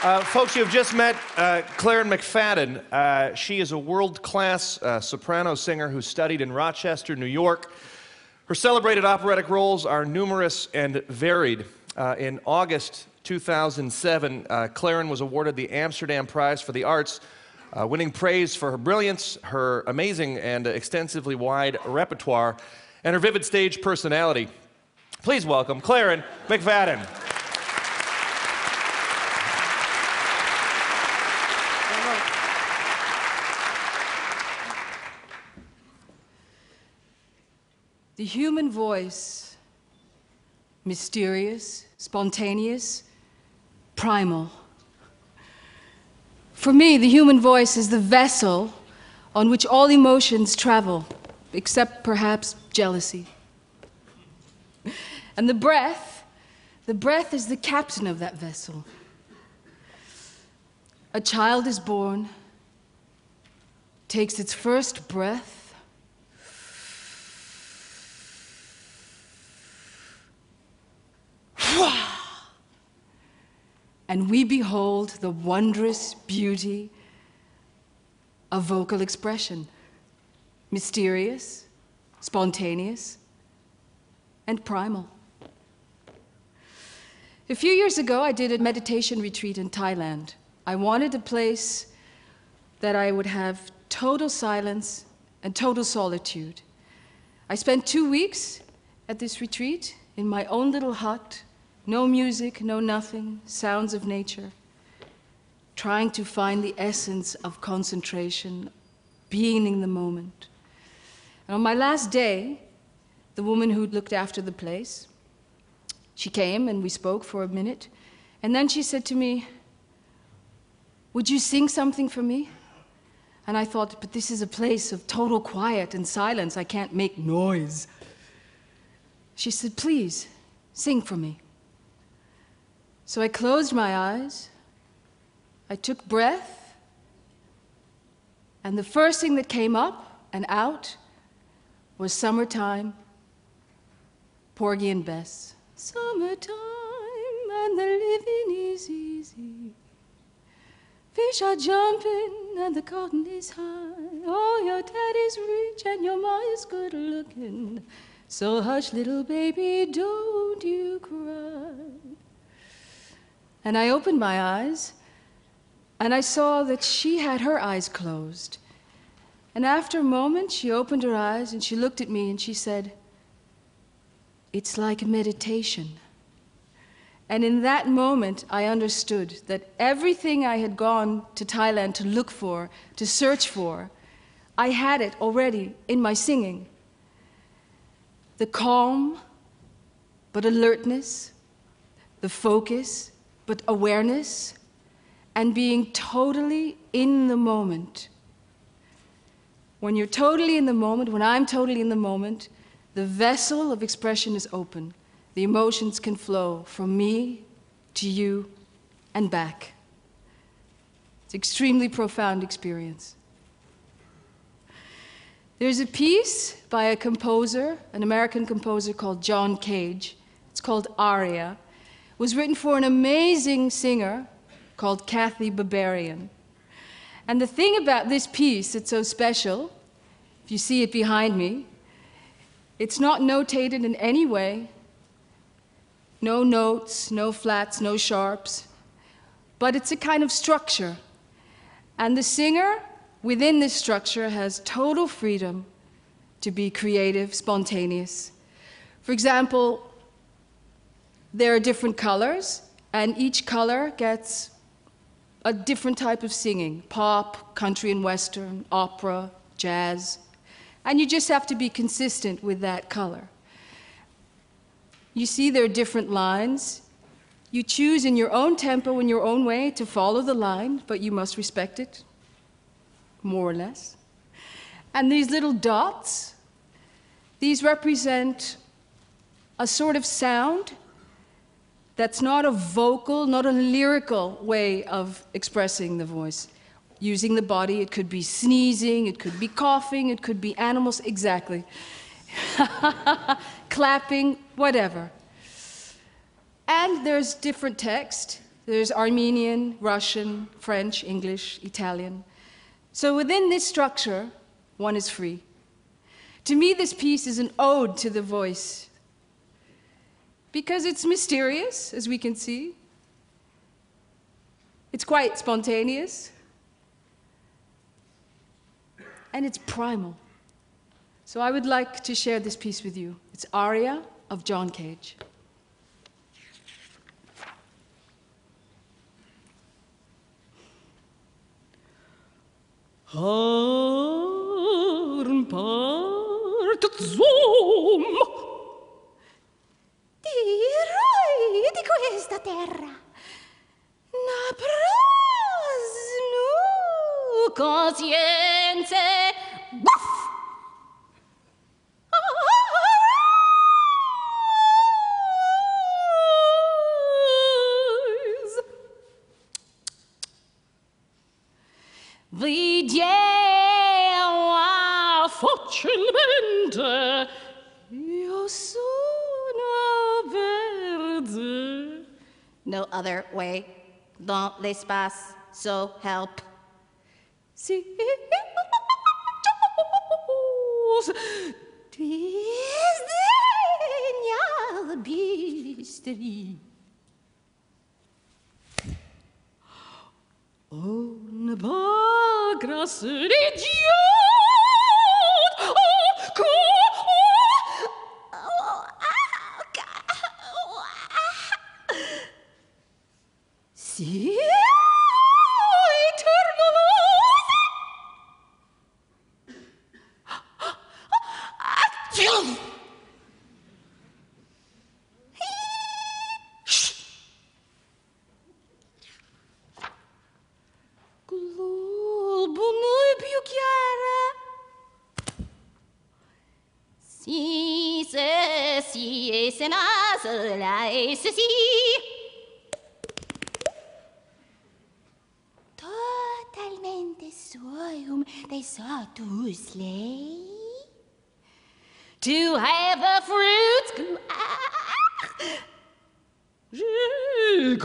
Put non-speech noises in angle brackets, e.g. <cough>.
Uh, folks, you have just met uh, Claron McFadden. Uh, she is a world class uh, soprano singer who studied in Rochester, New York. Her celebrated operatic roles are numerous and varied. Uh, in August 2007, uh, Claron was awarded the Amsterdam Prize for the Arts, uh, winning praise for her brilliance, her amazing and extensively wide repertoire, and her vivid stage personality. Please welcome Claron McFadden. The human voice, mysterious, spontaneous, primal. For me, the human voice is the vessel on which all emotions travel, except perhaps jealousy. And the breath, the breath is the captain of that vessel. A child is born, takes its first breath, and we behold the wondrous beauty of vocal expression mysterious, spontaneous, and primal. A few years ago, I did a meditation retreat in Thailand. I wanted a place that I would have total silence and total solitude. I spent two weeks at this retreat in my own little hut no music, no nothing, sounds of nature. Trying to find the essence of concentration, being in the moment. And on my last day, the woman who looked after the place, she came and we spoke for a minute. And then she said to me, Would you sing something for me? And I thought, But this is a place of total quiet and silence. I can't make noise. She said, Please, sing for me. So I closed my eyes, I took breath, and the first thing that came up and out was summertime, Porgy and Bess. Summertime and the living is easy. Fish are jumping and the cotton is high. Oh, your daddy's rich and your ma is good looking. So hush, little baby, don't you cry. And I opened my eyes and I saw that she had her eyes closed. And after a moment, she opened her eyes and she looked at me and she said, It's like meditation. And in that moment, I understood that everything I had gone to Thailand to look for, to search for, I had it already in my singing. The calm, but alertness, the focus, but awareness and being totally in the moment. When you're totally in the moment, when I'm totally in the moment, the vessel of expression is open. The emotions can flow from me to you and back. It's an extremely profound experience. There's a piece by a composer, an American composer called John Cage. It's called Aria was written for an amazing singer called Cathy Berberian. And the thing about this piece that's so special, if you see it behind me, it's not notated in any way. No notes, no flats, no sharps. But it's a kind of structure. And the singer within this structure has total freedom to be creative, spontaneous. For example, there are different colors, and each color gets a different type of singing pop, country and western, opera, jazz. And you just have to be consistent with that color. You see, there are different lines. You choose in your own tempo, in your own way, to follow the line, but you must respect it, more or less. And these little dots, these represent a sort of sound that's not a vocal, not a lyrical way of expressing the voice. Using the body, it could be sneezing, it could be coughing, it could be animals, exactly. <laughs> Clapping, whatever. And there's different text. There's Armenian, Russian, French, English, Italian. So within this structure, one is free. To me, this piece is an ode to the voice because it's mysterious, as we can see. It's quite spontaneous. And it's primal. So I would like to share this piece with you. It's Aria of John Cage. Harm part zoom. Direi di questa terra. Naprasnu conscienze. Buff! Vediamo facilmente. Io sono No other way. Dans l'espace, so help. On va grâce l'idiot. Oh, Si, se, si, e se, na, se, la, e, se, si. Totalmente soium de sotus lei. To have the fruits. Je